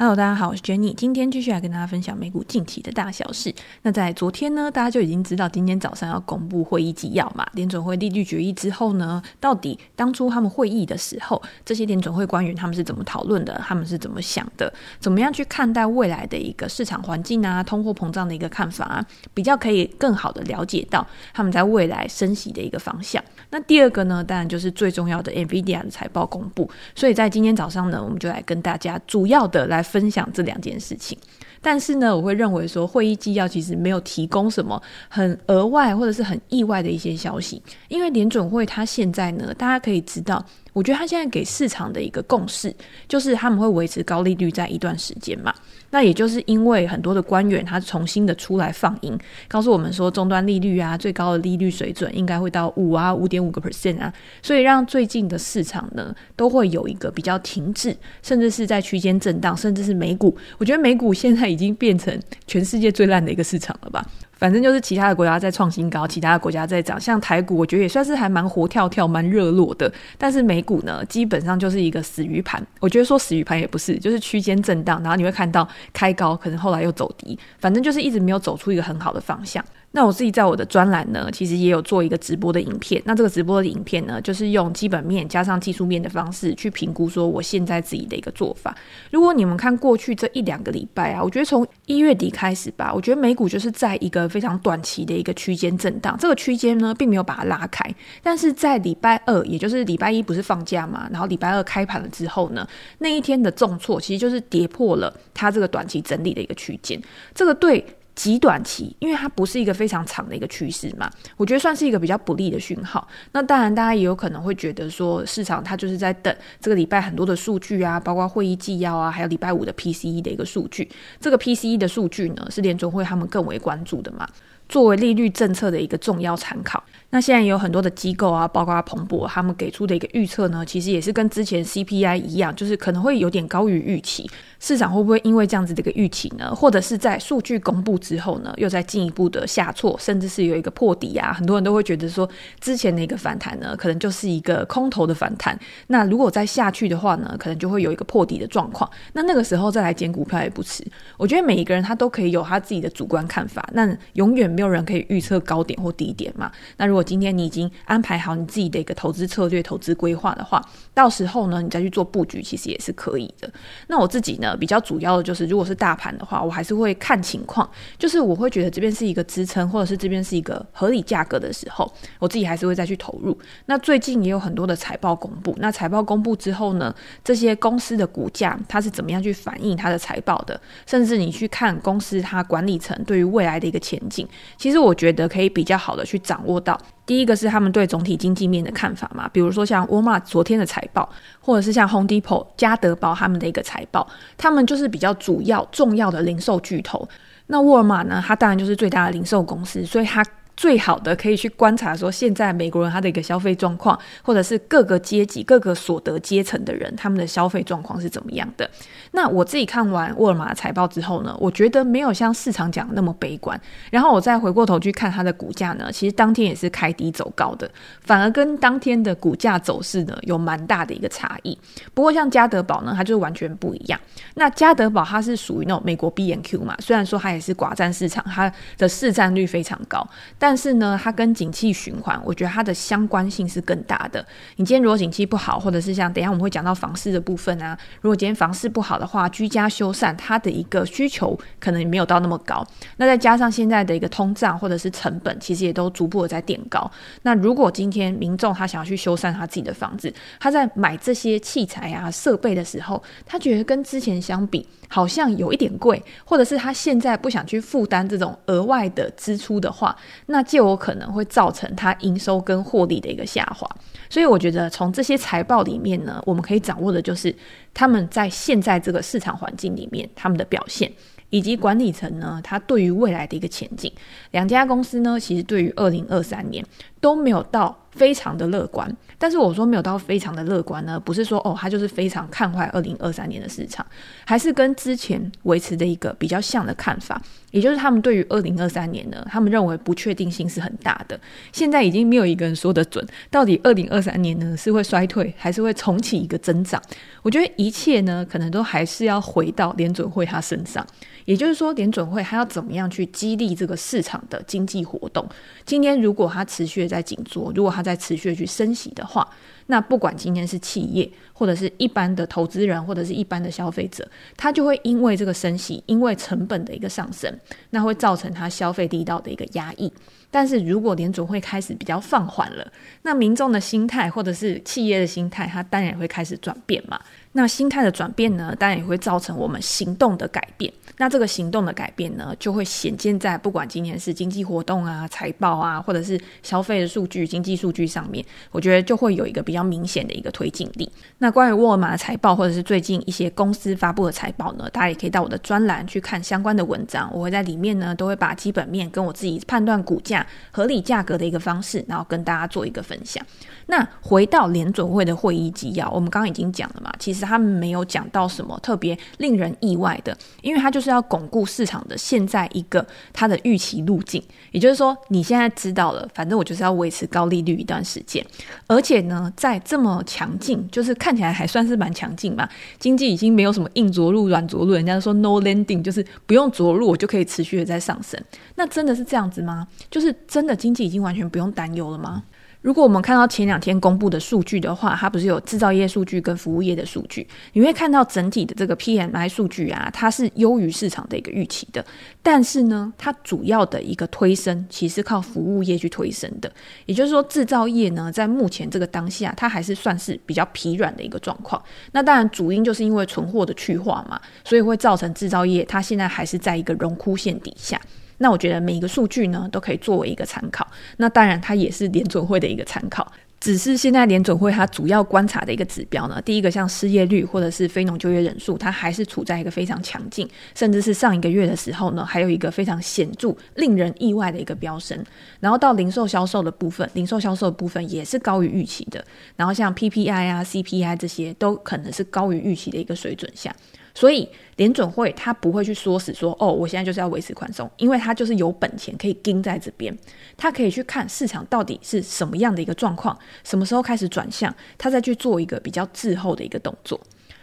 Hello，大家好，我是 Jenny，今天继续来跟大家分享美股近期的大小事。那在昨天呢，大家就已经知道今天早上要公布会议纪要嘛，联准会利率决议之后呢，到底当初他们会议的时候，这些联准会官员他们是怎么讨论的，他们是怎么想的，怎么样去看待未来的一个市场环境啊，通货膨胀的一个看法啊，比较可以更好的了解到他们在未来升息的一个方向。那第二个呢，当然就是最重要的 NVIDIA 的财报公布。所以在今天早上呢，我们就来跟大家主要的来。分享这两件事情，但是呢，我会认为说会议纪要其实没有提供什么很额外或者是很意外的一些消息，因为联准会它现在呢，大家可以知道。我觉得他现在给市场的一个共识，就是他们会维持高利率在一段时间嘛。那也就是因为很多的官员他重新的出来放鹰，告诉我们说终端利率啊，最高的利率水准应该会到五啊，五点五个 percent 啊。所以让最近的市场呢，都会有一个比较停滞，甚至是在区间震荡，甚至是美股。我觉得美股现在已经变成全世界最烂的一个市场了吧。反正就是其他的国家在创新高，其他的国家在涨。像台股，我觉得也算是还蛮活跳跳、蛮热络的。但是美股呢，基本上就是一个死鱼盘。我觉得说死鱼盘也不是，就是区间震荡，然后你会看到开高，可能后来又走低，反正就是一直没有走出一个很好的方向。那我自己在我的专栏呢，其实也有做一个直播的影片。那这个直播的影片呢，就是用基本面加上技术面的方式去评估说我现在自己的一个做法。如果你们看过去这一两个礼拜啊，我觉得从一月底开始吧，我觉得美股就是在一个非常短期的一个区间震荡。这个区间呢，并没有把它拉开。但是在礼拜二，也就是礼拜一不是放假嘛，然后礼拜二开盘了之后呢，那一天的重挫其实就是跌破了它这个短期整理的一个区间。这个对。极短期，因为它不是一个非常长的一个趋势嘛，我觉得算是一个比较不利的讯号。那当然，大家也有可能会觉得说，市场它就是在等这个礼拜很多的数据啊，包括会议纪要啊，还有礼拜五的 PCE 的一个数据。这个 PCE 的数据呢，是联总会他们更为关注的嘛，作为利率政策的一个重要参考。那现在有很多的机构啊，包括彭博，他们给出的一个预测呢，其实也是跟之前 CPI 一样，就是可能会有点高于预期。市场会不会因为这样子的一个预期呢，或者是在数据公布之后呢，又再进一步的下挫，甚至是有一个破底啊？很多人都会觉得说，之前的一个反弹呢，可能就是一个空头的反弹。那如果再下去的话呢，可能就会有一个破底的状况。那那个时候再来捡股票也不迟。我觉得每一个人他都可以有他自己的主观看法，那永远没有人可以预测高点或低点嘛。那如果今天你已经安排好你自己的一个投资策略、投资规划的话，到时候呢，你再去做布局，其实也是可以的。那我自己呢，比较主要的就是，如果是大盘的话，我还是会看情况，就是我会觉得这边是一个支撑，或者是这边是一个合理价格的时候，我自己还是会再去投入。那最近也有很多的财报公布，那财报公布之后呢，这些公司的股价它是怎么样去反映它的财报的，甚至你去看公司它管理层对于未来的一个前景，其实我觉得可以比较好的去掌握到。第一个是他们对总体经济面的看法嘛，比如说像沃尔玛昨天的财报，或者是像 Home Depot 加德宝他们的一个财报，他们就是比较主要重要的零售巨头。那沃尔玛呢，它当然就是最大的零售公司，所以它。最好的可以去观察说，现在美国人他的一个消费状况，或者是各个阶级、各个所得阶层的人他们的消费状况是怎么样的。那我自己看完沃尔玛财报之后呢，我觉得没有像市场讲的那么悲观。然后我再回过头去看它的股价呢，其实当天也是开低走高的，反而跟当天的股价走势呢有蛮大的一个差异。不过像家得宝呢，它就完全不一样。那家得宝它是属于那种美国 B N Q 嘛，虽然说它也是寡占市场，它的市占率非常高，但但是呢，它跟景气循环，我觉得它的相关性是更大的。你今天如果景气不好，或者是像等一下我们会讲到房市的部分啊，如果今天房市不好的话，居家修缮它的一个需求可能没有到那么高。那再加上现在的一个通胀或者是成本，其实也都逐步的在垫高。那如果今天民众他想要去修缮他自己的房子，他在买这些器材啊设备的时候，他觉得跟之前相比好像有一点贵，或者是他现在不想去负担这种额外的支出的话，那那就有可能会造成它营收跟获利的一个下滑，所以我觉得从这些财报里面呢，我们可以掌握的就是他们在现在这个市场环境里面他们的表现，以及管理层呢，他对于未来的一个前景。两家公司呢，其实对于二零二三年都没有到非常的乐观。但是我说没有到非常的乐观呢，不是说哦，他就是非常看坏二零二三年的市场，还是跟之前维持的一个比较像的看法。也就是他们对于二零二三年呢，他们认为不确定性是很大的。现在已经没有一个人说得准，到底二零二三年呢是会衰退，还是会重启一个增长？我觉得一切呢，可能都还是要回到联准会他身上。也就是说，联准会他要怎么样去激励这个市场的经济活动？今天如果他持续在紧缩，如果他在持续去升息的话，那不管今天是企业，或者是一般的投资人，或者是一般的消费者，他就会因为这个升息，因为成本的一个上升，那会造成他消费力道的一个压抑。但是如果联总会开始比较放缓了，那民众的心态或者是企业的心态，它当然也会开始转变嘛。那心态的转变呢，当然也会造成我们行动的改变。那这个行动的改变呢，就会显现在不管今年是经济活动啊、财报啊，或者是消费的数据、经济数据上面，我觉得就会有一个比较明显的一个推进力。那关于沃尔玛的财报，或者是最近一些公司发布的财报呢，大家也可以到我的专栏去看相关的文章。我会在里面呢，都会把基本面跟我自己判断股价合理价格的一个方式，然后跟大家做一个分享。那回到联准会的会议纪要，我们刚刚已经讲了嘛，其实实他没有讲到什么特别令人意外的，因为他就是要巩固市场的现在一个他的预期路径，也就是说你现在知道了，反正我就是要维持高利率一段时间，而且呢，在这么强劲，就是看起来还算是蛮强劲嘛，经济已经没有什么硬着陆、软着陆，人家说 no landing，就是不用着陆我就可以持续的在上升，那真的是这样子吗？就是真的经济已经完全不用担忧了吗？如果我们看到前两天公布的数据的话，它不是有制造业数据跟服务业的数据，你会看到整体的这个 PMI 数据啊，它是优于市场的一个预期的。但是呢，它主要的一个推升其实靠服务业去推升的，也就是说制造业呢，在目前这个当下，它还是算是比较疲软的一个状况。那当然主因就是因为存货的去化嘛，所以会造成制造业它现在还是在一个荣枯线底下。那我觉得每一个数据呢，都可以作为一个参考。那当然，它也是联准会的一个参考。只是现在联准会它主要观察的一个指标呢，第一个像失业率或者是非农就业人数，它还是处在一个非常强劲，甚至是上一个月的时候呢，还有一个非常显著、令人意外的一个飙升。然后到零售销售的部分，零售销售的部分也是高于预期的。然后像 PPI 啊、CPI 这些都可能是高于预期的一个水准下。所以联准会他不会去说死说哦，我现在就是要维持宽松，因为他就是有本钱可以盯在这边，他可以去看市场到底是什么样的一个状况，什么时候开始转向，他再去做一个比较滞后的一个动作。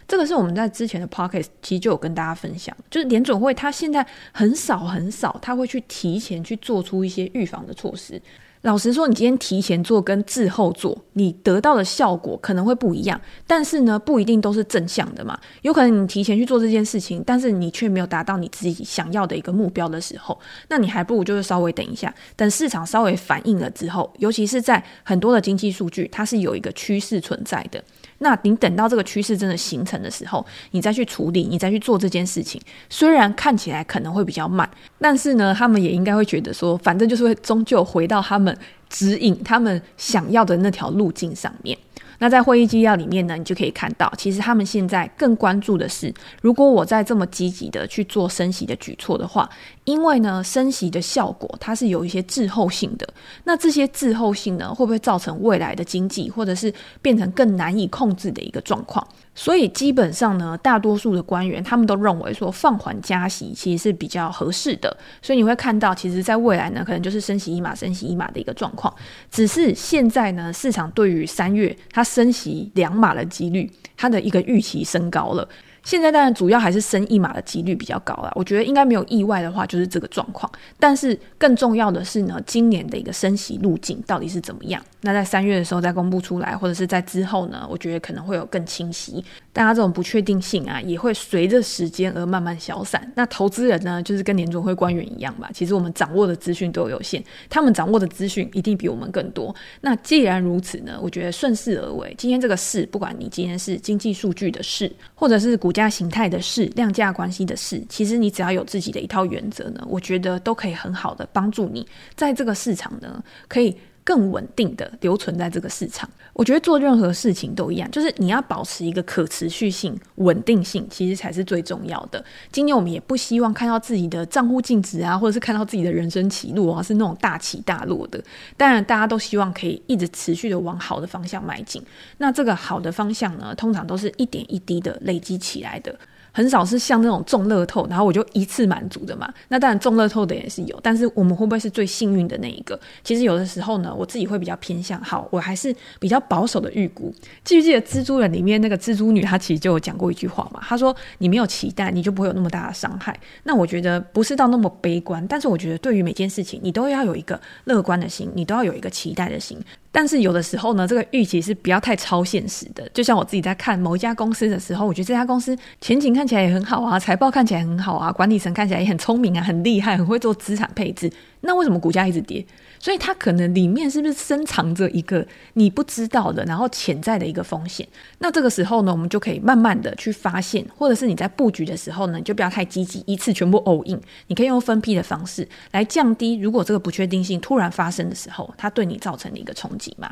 这个是我们在之前的 podcast 其实就有跟大家分享，就是联准会他现在很少很少，他会去提前去做出一些预防的措施。老实说，你今天提前做跟滞后做，你得到的效果可能会不一样。但是呢，不一定都是正向的嘛。有可能你提前去做这件事情，但是你却没有达到你自己想要的一个目标的时候，那你还不如就是稍微等一下，等市场稍微反应了之后，尤其是在很多的经济数据，它是有一个趋势存在的。那你等到这个趋势真的形成的时候，你再去处理，你再去做这件事情，虽然看起来可能会比较慢，但是呢，他们也应该会觉得说，反正就是会终究回到他们指引他们想要的那条路径上面。那在会议纪要里面呢，你就可以看到，其实他们现在更关注的是，如果我在这么积极的去做升息的举措的话，因为呢，升息的效果它是有一些滞后性的。那这些滞后性呢，会不会造成未来的经济，或者是变成更难以控制的一个状况？所以基本上呢，大多数的官员他们都认为说放缓加息其实是比较合适的。所以你会看到，其实在未来呢，可能就是升息一码、升息一码的一个状况。只是现在呢，市场对于三月它升息两码的几率，它的一个预期升高了。现在当然主要还是升一码的几率比较高啦，我觉得应该没有意外的话就是这个状况。但是更重要的是呢，今年的一个升息路径到底是怎么样？那在三月的时候再公布出来，或者是在之后呢，我觉得可能会有更清晰。大家这种不确定性啊，也会随着时间而慢慢消散。那投资人呢，就是跟联准会官员一样吧，其实我们掌握的资讯都有限，他们掌握的资讯一定比我们更多。那既然如此呢，我觉得顺势而为。今天这个事，不管你今天是经济数据的事，或者是股价形态的事，量价关系的事，其实你只要有自己的一套原则呢，我觉得都可以很好的帮助你在这个市场呢，可以更稳定的留存在这个市场。我觉得做任何事情都一样，就是你要保持一个可持续性、稳定性，其实才是最重要的。今年我们也不希望看到自己的账户净值啊，或者是看到自己的人生起落啊，是那种大起大落的。当然，大家都希望可以一直持续的往好的方向迈进。那这个好的方向呢，通常都是一点一滴的累积起来的。很少是像那种中乐透，然后我就一次满足的嘛。那当然中乐透的也是有，但是我们会不会是最幸运的那一个？其实有的时候呢，我自己会比较偏向好，我还是比较保守的预估。记不记得蜘蛛人里面那个蜘蛛女，她其实就有讲过一句话嘛？她说：“你没有期待，你就不会有那么大的伤害。”那我觉得不是到那么悲观，但是我觉得对于每件事情，你都要有一个乐观的心，你都要有一个期待的心。但是有的时候呢，这个预期是不要太超现实的。就像我自己在看某一家公司的时候，我觉得这家公司前景看起来也很好啊，财报看起来很好啊，管理层看起来也很聪明啊，很厉害，很会做资产配置。那为什么股价一直跌？所以它可能里面是不是深藏着一个你不知道的，然后潜在的一个风险？那这个时候呢，我们就可以慢慢的去发现，或者是你在布局的时候呢，你就不要太积极，一次全部 all in。你可以用分批的方式来降低，如果这个不确定性突然发生的时候，它对你造成的一个冲击嘛。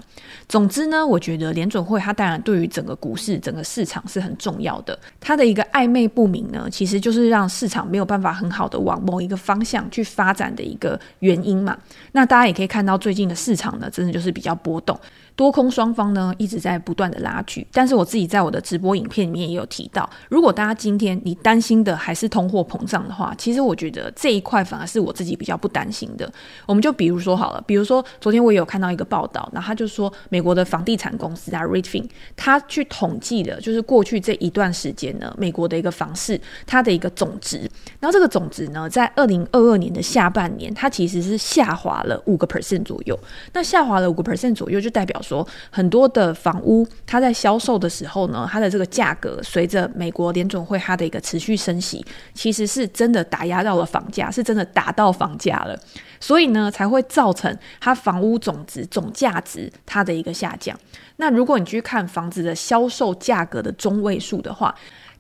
总之呢，我觉得联准会它当然对于整个股市、整个市场是很重要的。它的一个暧昧不明呢，其实就是让市场没有办法很好的往某一个方向去发展的一个原因嘛。那大家也可以看到最近的市场呢，真的就是比较波动。多空双方呢一直在不断的拉锯，但是我自己在我的直播影片里面也有提到，如果大家今天你担心的还是通货膨胀的话，其实我觉得这一块反而是我自己比较不担心的。我们就比如说好了，比如说昨天我也有看到一个报道，那他就说美国的房地产公司啊，Redfin，他去统计的，就是过去这一段时间呢，美国的一个房市它的一个总值，然后这个总值呢，在二零二二年的下半年，它其实是下滑了五个 percent 左右。那下滑了五个 percent 左右，就代表说很多的房屋，它在销售的时候呢，它的这个价格随着美国联总会它的一个持续升息，其实是真的打压到了房价，是真的打到房价了，所以呢才会造成它房屋总值总价值它的一个下降。那如果你去看房子的销售价格的中位数的话，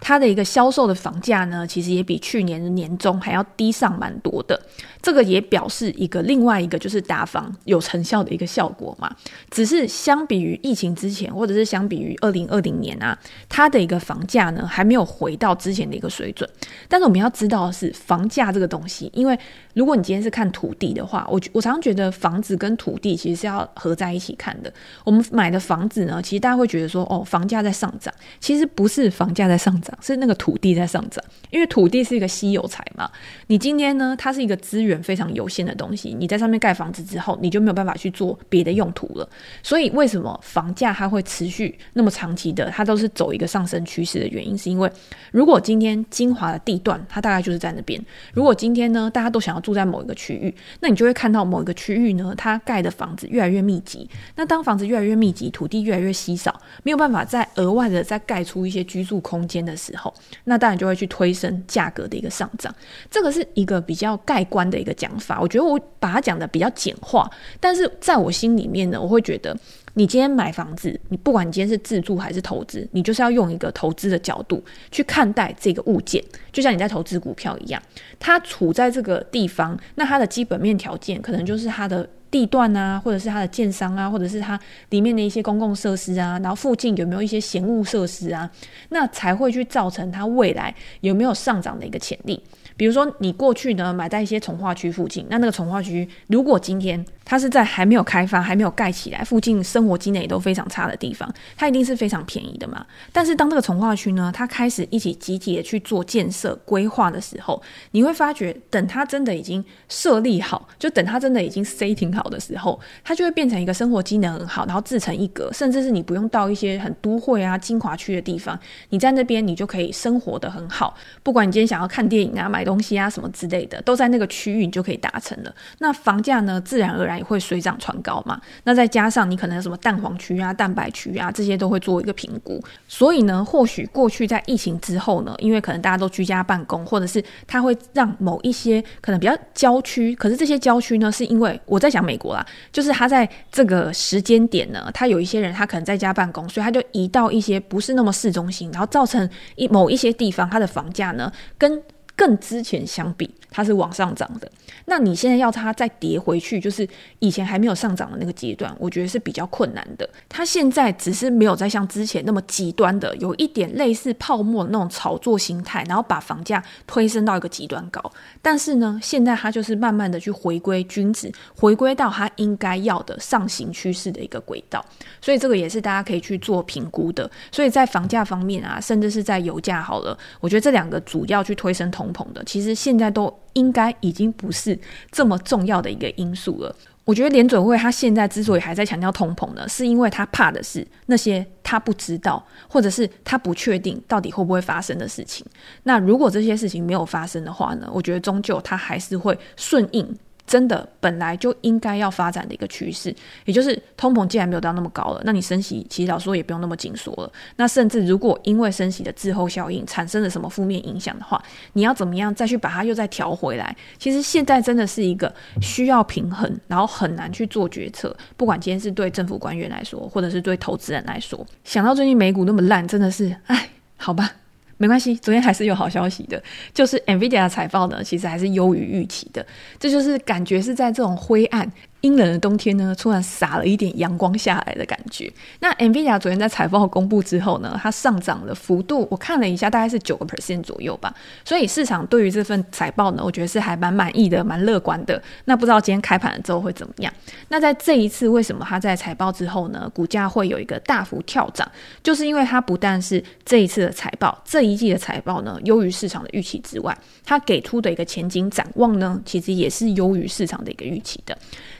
它的一个销售的房价呢，其实也比去年的年中还要低上蛮多的。这个也表示一个另外一个就是打房有成效的一个效果嘛。只是相比于疫情之前，或者是相比于二零二零年啊，它的一个房价呢还没有回到之前的一个水准。但是我们要知道的是，房价这个东西，因为如果你今天是看土地的话，我我常常觉得房子跟土地其实是要合在一起看的。我们买的房子呢，其实大家会觉得说，哦，房价在上涨，其实不是房价在上涨，是那个土地在上涨，因为土地是一个稀有财嘛。你今天呢，它是一个资源。非常有限的东西，你在上面盖房子之后，你就没有办法去做别的用途了。所以，为什么房价它会持续那么长期的，它都是走一个上升趋势的原因，是因为如果今天精华的地段，它大概就是在那边。如果今天呢，大家都想要住在某一个区域，那你就会看到某一个区域呢，它盖的房子越来越密集。那当房子越来越密集，土地越来越稀少，没有办法再额外的再盖出一些居住空间的时候，那当然就会去推升价格的一个上涨。这个是一个比较概观的一个讲法，我觉得我把它讲的比较简化，但是在我心里面呢，我会觉得，你今天买房子，你不管你今天是自住还是投资，你就是要用一个投资的角度去看待这个物件，就像你在投资股票一样，它处在这个地方，那它的基本面条件可能就是它的地段啊，或者是它的建商啊，或者是它里面的一些公共设施啊，然后附近有没有一些闲物设施啊，那才会去造成它未来有没有上涨的一个潜力。比如说，你过去呢买在一些从化区附近，那那个从化区，如果今天它是在还没有开发、还没有盖起来、附近生活机能也都非常差的地方，它一定是非常便宜的嘛。但是当这个从化区呢，它开始一起集体的去做建设规划的时候，你会发觉，等它真的已经设立好，就等它真的已经 setting 好的时候，它就会变成一个生活机能很好，然后自成一格，甚至是你不用到一些很都会啊、精华区的地方，你在那边你就可以生活得很好。不管你今天想要看电影啊、买东西啊什么之类的，都在那个区域你就可以达成了。那房价呢，自然而然也会水涨船高嘛。那再加上你可能什么蛋黄区啊、蛋白区啊，这些都会做一个评估。所以呢，或许过去在疫情之后呢，因为可能大家都居家办公，或者是它会让某一些可能比较郊区，可是这些郊区呢，是因为我在想美美国啦，就是他在这个时间点呢，他有一些人他可能在家办公，所以他就移到一些不是那么市中心，然后造成一某一些地方它的房价呢跟。更之前相比，它是往上涨的。那你现在要它再跌回去，就是以前还没有上涨的那个阶段，我觉得是比较困难的。它现在只是没有再像之前那么极端的，有一点类似泡沫那种炒作心态，然后把房价推升到一个极端高。但是呢，现在它就是慢慢的去回归均值，回归到它应该要的上行趋势的一个轨道。所以这个也是大家可以去做评估的。所以在房价方面啊，甚至是在油价好了，我觉得这两个主要去推升通膨的，其实现在都应该已经不是这么重要的一个因素了。我觉得联准会他现在之所以还在强调通膨呢，是因为他怕的是那些他不知道或者是他不确定到底会不会发生的事情。那如果这些事情没有发生的话呢，我觉得终究他还是会顺应。真的本来就应该要发展的一个趋势，也就是通膨既然没有到那么高了，那你升息其实老说也不用那么紧缩了。那甚至如果因为升息的滞后效应产生了什么负面影响的话，你要怎么样再去把它又再调回来？其实现在真的是一个需要平衡，然后很难去做决策。不管今天是对政府官员来说，或者是对投资人来说，想到最近美股那么烂，真的是哎，好吧。没关系，昨天还是有好消息的，就是 NVIDIA 的财报呢，其实还是优于预期的，这就是感觉是在这种灰暗。阴冷的冬天呢，突然洒了一点阳光下来的感觉。那 NVIDIA 昨天在财报公布之后呢，它上涨的幅度我看了一下，大概是九个 percent 左右吧。所以市场对于这份财报呢，我觉得是还蛮满意的，蛮乐观的。那不知道今天开盘了之后会怎么样？那在这一次，为什么它在财报之后呢，股价会有一个大幅跳涨？就是因为它不但是这一次的财报，这一季的财报呢优于市场的预期之外，它给出的一个前景展望呢，其实也是优于市场的一个预期的。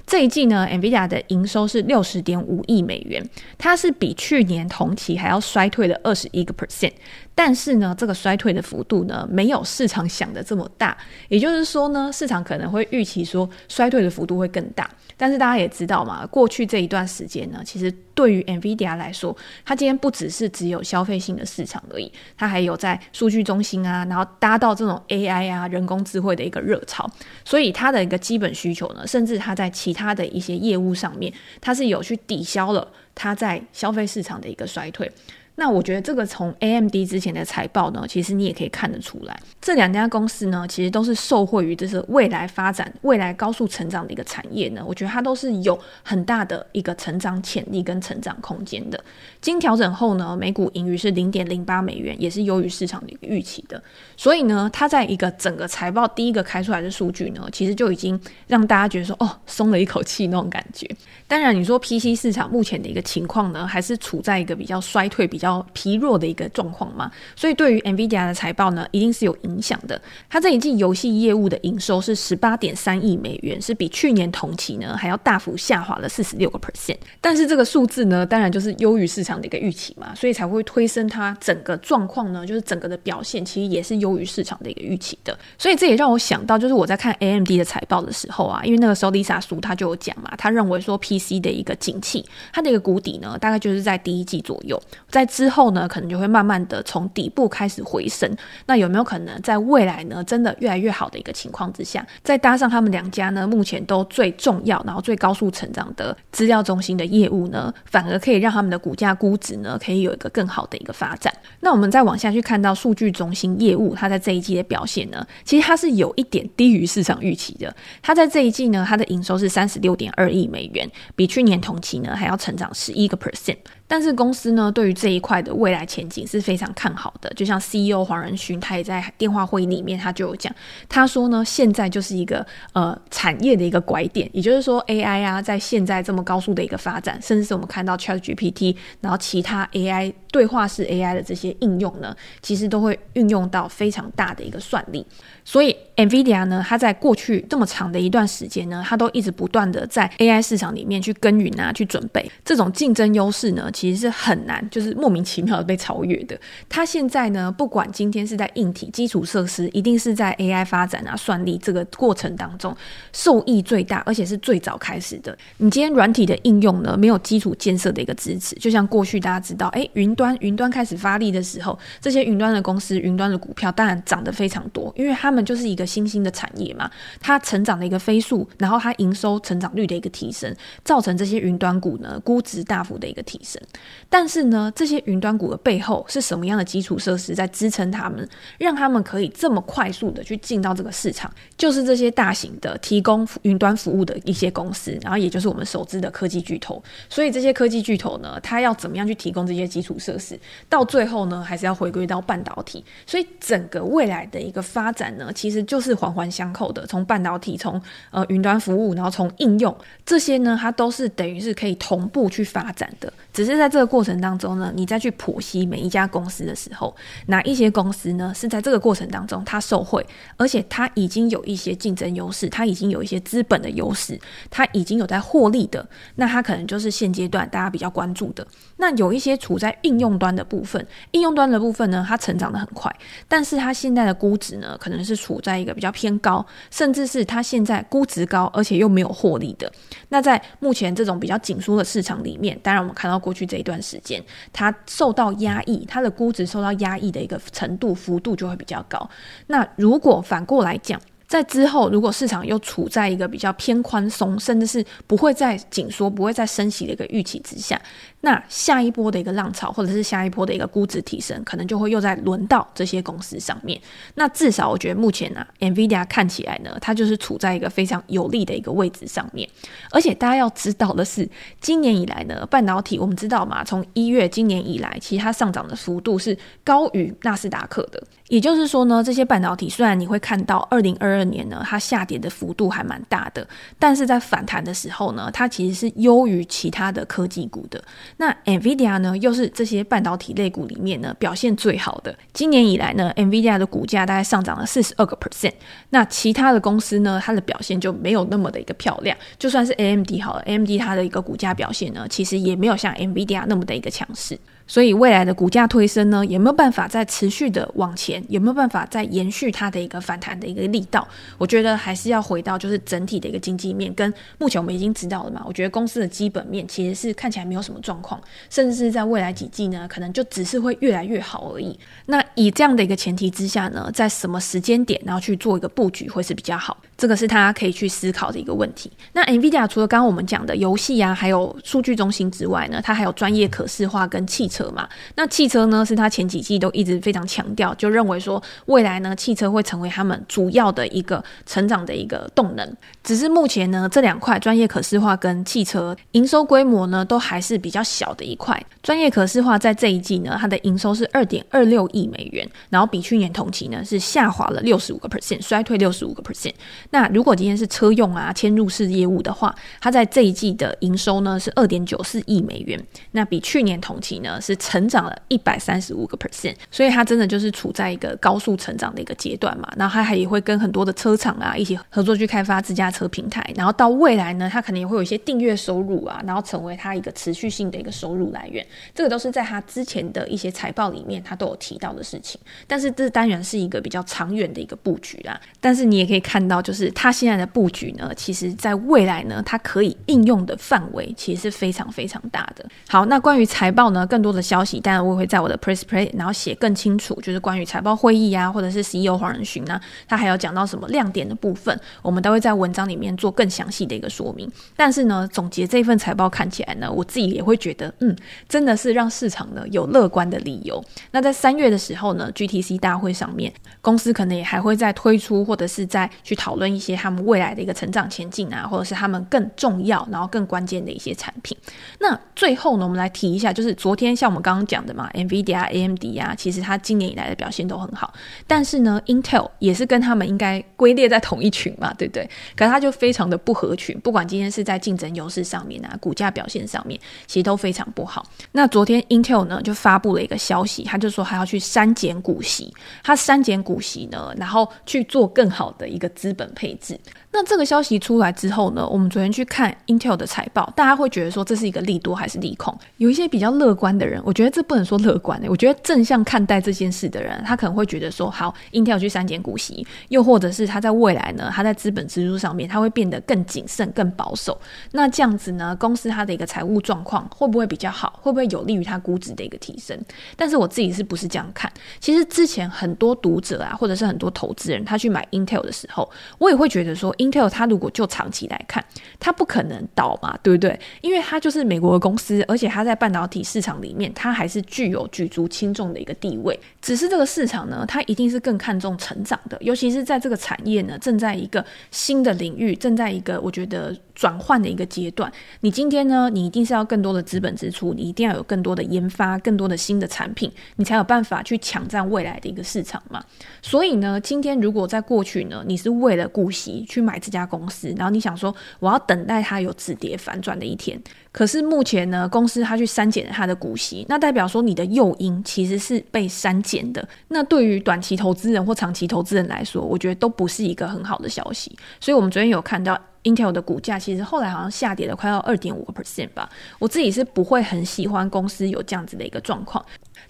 这一季呢，NVIDIA 的营收是六十点五亿美元，它是比去年同期还要衰退了二十一个 percent。但是呢，这个衰退的幅度呢，没有市场想的这么大。也就是说呢，市场可能会预期说衰退的幅度会更大。但是大家也知道嘛，过去这一段时间呢，其实对于 NVIDIA 来说，它今天不只是只有消费性的市场而已，它还有在数据中心啊，然后搭到这种 AI 啊，人工智慧的一个热潮。所以它的一个基本需求呢，甚至它在其他的一些业务上面，它是有去抵消了它在消费市场的一个衰退。那我觉得这个从 AMD 之前的财报呢，其实你也可以看得出来，这两家公司呢，其实都是受惠于这是未来发展、未来高速成长的一个产业呢。我觉得它都是有很大的一个成长潜力跟成长空间的。经调整后呢，每股盈余是零点零八美元，也是优于市场的一个预期的。所以呢，它在一个整个财报第一个开出来的数据呢，其实就已经让大家觉得说，哦，松了一口气那种感觉。当然，你说 PC 市场目前的一个情况呢，还是处在一个比较衰退、比较比较疲弱的一个状况嘛，所以对于 NVIDIA 的财报呢，一定是有影响的。它这一季游戏业务的营收是十八点三亿美元，是比去年同期呢还要大幅下滑了四十六个 percent。但是这个数字呢，当然就是优于市场的一个预期嘛，所以才会推升它整个状况呢，就是整个的表现其实也是优于市场的一个预期的。所以这也让我想到，就是我在看 AMD 的财报的时候啊，因为那个时候 Lisa Su 他就有讲嘛，他认为说 PC 的一个景气，它的一个谷底呢，大概就是在第一季左右，在之后呢，可能就会慢慢的从底部开始回升。那有没有可能在未来呢，真的越来越好的一个情况之下，再搭上他们两家呢，目前都最重要，然后最高速成长的资料中心的业务呢，反而可以让他们的股价估值呢，可以有一个更好的一个发展。那我们再往下去看到数据中心业务，它在这一季的表现呢，其实它是有一点低于市场预期的。它在这一季呢，它的营收是三十六点二亿美元，比去年同期呢还要成长十一个 percent。但是公司呢，对于这一块的未来前景是非常看好的。就像 CEO 黄仁勋，他也在电话会议里面，他就有讲，他说呢，现在就是一个呃产业的一个拐点，也就是说 AI 啊，在现在这么高速的一个发展，甚至是我们看到 ChatGPT，然后其他 AI 对话式 AI 的这些应用呢，其实都会运用到非常大的一个算力。所以 NVIDIA 呢，它在过去这么长的一段时间呢，它都一直不断的在 AI 市场里面去耕耘啊，去准备这种竞争优势呢。其实是很难，就是莫莫名其妙的被超越的。它现在呢，不管今天是在硬体基础设施，一定是在 AI 发展啊、算力这个过程当中受益最大，而且是最早开始的。你今天软体的应用呢，没有基础建设的一个支持，就像过去大家知道，诶，云端云端开始发力的时候，这些云端的公司、云端的股票当然涨得非常多，因为他们就是一个新兴的产业嘛，它成长的一个飞速，然后它营收成长率的一个提升，造成这些云端股呢估值大幅的一个提升。但是呢，这些云端股的背后是什么样的基础设施在支撑他们，让他们可以这么快速的去进到这个市场？就是这些大型的提供云端服务的一些公司，然后也就是我们熟知的科技巨头。所以这些科技巨头呢，它要怎么样去提供这些基础设施？到最后呢，还是要回归到半导体。所以整个未来的一个发展呢，其实就是环环相扣的。从半导体，从呃云端服务，然后从应用这些呢，它都是等于是可以同步去发展的。只是在这个过程当中呢，你你再去剖析每一家公司的时候，哪一些公司呢是在这个过程当中它受惠，而且它已经有一些竞争优势，它已经有一些资本的优势，它已经有在获利的，那它可能就是现阶段大家比较关注的。那有一些处在应用端的部分，应用端的部分呢，它成长得很快，但是它现在的估值呢，可能是处在一个比较偏高，甚至是它现在估值高，而且又没有获利的。那在目前这种比较紧缩的市场里面，当然我们看到过去这一段时间，它受到压抑，它的估值受到压抑的一个程度幅度就会比较高。那如果反过来讲，在之后，如果市场又处在一个比较偏宽松，甚至是不会再紧缩、不会再升息的一个预期之下，那下一波的一个浪潮，或者是下一波的一个估值提升，可能就会又在轮到这些公司上面。那至少我觉得目前呢、啊，NVIDIA 看起来呢，它就是处在一个非常有利的一个位置上面。而且大家要知道的是，今年以来呢，半导体我们知道嘛，从一月今年以来，其实它上涨的幅度是高于纳斯达克的。也就是说呢，这些半导体虽然你会看到二零二二年呢，它下跌的幅度还蛮大的，但是在反弹的时候呢，它其实是优于其他的科技股的。那 NVIDIA 呢，又是这些半导体类股里面呢表现最好的。今年以来呢，NVIDIA 的股价大概上涨了四十二个 percent。那其他的公司呢，它的表现就没有那么的一个漂亮。就算是 AMD 好了，AMD 它的一个股价表现呢，其实也没有像 NVIDIA 那么的一个强势。所以未来的股价推升呢，有没有办法再持续的往前？有没有办法再延续它的一个反弹的一个力道？我觉得还是要回到就是整体的一个经济面，跟目前我们已经知道了嘛。我觉得公司的基本面其实是看起来没有什么状况，甚至是在未来几季呢，可能就只是会越来越好而已。那以这样的一个前提之下呢，在什么时间点然后去做一个布局会是比较好？这个是大家可以去思考的一个问题。那 NVIDIA 除了刚刚我们讲的游戏啊，还有数据中心之外呢，它还有专业可视化跟汽车嘛。那汽车呢，是它前几季都一直非常强调，就认为说未来呢，汽车会成为他们主要的一个成长的一个动能。只是目前呢，这两块专业可视化跟汽车营收规模呢，都还是比较小的一块。专业可视化在这一季呢，它的营收是二点二六亿美元，然后比去年同期呢是下滑了六十五个 percent，衰退六十五个 percent。那如果今天是车用啊，嵌入式业务的话，它在这一季的营收呢是二点九四亿美元，那比去年同期呢是成长了一百三十五个 percent，所以它真的就是处在一个高速成长的一个阶段嘛。然后它还也会跟很多的车厂啊一起合作去开发自驾车平台，然后到未来呢，它可能也会有一些订阅收入啊，然后成为它一个持续性的一个收入来源。这个都是在它之前的一些财报里面，它都有提到的事情。但是这当然是一个比较长远的一个布局啦。但是你也可以看到，就是它现在的布局呢，其实在未来呢，它可以应用的范围其实是非常非常大的。好，那关于财报呢，更多的消息，当然我也会在我的 Press Play，然后写更清楚，就是关于财报会议啊，或者是 CEO 黄仁勋呢，他还有讲到什么亮点的部分，我们都会在文章里面做更详细的一个说明。但是呢，总结这份财报看起来呢，我自己也会觉得，嗯，真的是让市场呢有乐观的理由。那在三月的时候呢，GTC 大会上面，公司可能也还会再推出，或者是再去讨论一些他们未来的一个成长前景啊，或者是他们更重要，然后更关键的一些产品。那最后呢，我们来提一下，就是昨天像我们刚刚讲的嘛，NVIDIA、AMD 啊，其实它今年以来的表现都很好。但是呢，Intel 也是跟他们应该归列在同一群嘛，对不对？可它就非常的不合群，不管今天是在竞争优势上面啊，股价表现上面，其实都非常不好。那昨天 Intel 呢就发布了一个消息，他就说还要去删减股息，他删减股息呢，然后去做更好的一个资本配置。那这个消息出来之后呢，我们昨天去看 Intel 的财报，大家会觉得说这是一个利多还是利空？有一些比较乐观的人，我觉得这不能说乐观的，我觉得正向看待这件事的人，他可能会觉得说，好，Intel 去删减股息，又或者是他在未来呢，他在资本支出上面，他会变得更谨慎、更保守。那这样子呢，公司它的一个财务状况会不会比较好？会不会有利于它估值的一个提升？但是我自己是不是这样看？其实之前很多读者啊，或者是很多投资人，他去买 Intel 的时候，我也会觉得说，Intel 它如果就长期来看，它不可能倒嘛，对不对？因为它就是美国的公司，而且它在半导体市场里面，它还是具有举足轻重的一个地位。只是这个市场呢，它一定是更看重成长的，尤其是在这个产业呢，正在一个新的领域，正在一个我觉得转换的一个阶段。你今天呢，你一定是要更多的资本支出，你一定要有更多的研发，更多的新的产品，你才有办法去抢占未来的一个市场嘛。所以呢，今天如果在过去呢，你是为了股息去买这家公司，然后你想说我要等待它有止跌反转的一天，可是目前呢，公司它去删减了它的股息，那代表说你的诱因其实是被删减的。那对于短期投资人或长期投资人来说，我觉得都不是一个很好的消息。所以我们昨天有看到。Intel 的股价其实后来好像下跌了快要二点五个 percent 吧，我自己是不会很喜欢公司有这样子的一个状况。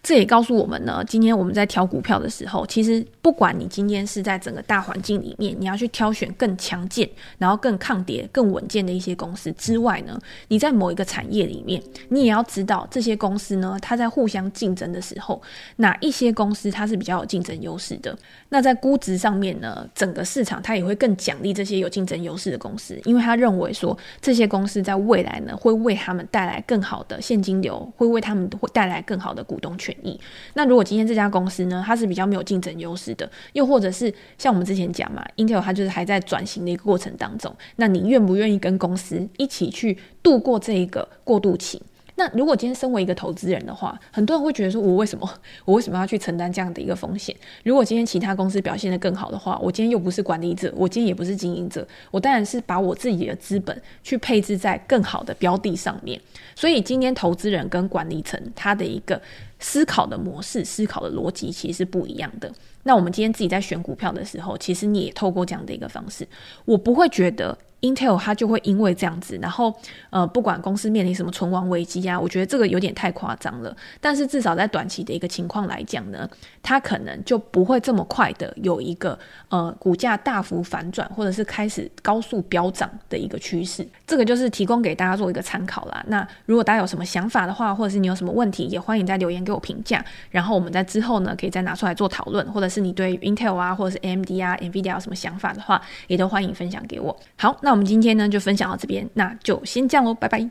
这也告诉我们呢，今天我们在挑股票的时候，其实不管你今天是在整个大环境里面，你要去挑选更强健、然后更抗跌、更稳健的一些公司之外呢，你在某一个产业里面，你也要知道这些公司呢，它在互相竞争的时候，哪一些公司它是比较有竞争优势的。那在估值上面呢，整个市场它也会更奖励这些有竞争优势的公司，因为他认为说这些公司在未来呢，会为他们带来更好的现金流，会为他们会带来更好的股东权。那如果今天这家公司呢，它是比较没有竞争优势的，又或者是像我们之前讲嘛，Intel 它就是还在转型的一个过程当中，那你愿不愿意跟公司一起去度过这一个过渡期？那如果今天身为一个投资人的话，很多人会觉得说，我为什么我为什么要去承担这样的一个风险？如果今天其他公司表现得更好的话，我今天又不是管理者，我今天也不是经营者，我当然是把我自己的资本去配置在更好的标的上面。所以今天投资人跟管理层他的一个思考的模式、思考的逻辑其实是不一样的。那我们今天自己在选股票的时候，其实你也透过这样的一个方式，我不会觉得。Intel 它就会因为这样子，然后呃，不管公司面临什么存亡危机啊，我觉得这个有点太夸张了。但是至少在短期的一个情况来讲呢，它可能就不会这么快的有一个呃股价大幅反转，或者是开始高速飙涨的一个趋势。这个就是提供给大家做一个参考啦。那如果大家有什么想法的话，或者是你有什么问题，也欢迎在留言给我评价。然后我们在之后呢，可以再拿出来做讨论，或者是你对 Intel 啊，或者是 AMD 啊、NVIDIA 有什么想法的话，也都欢迎分享给我。好，那。我们今天呢就分享到这边，那就先这样喽，拜拜。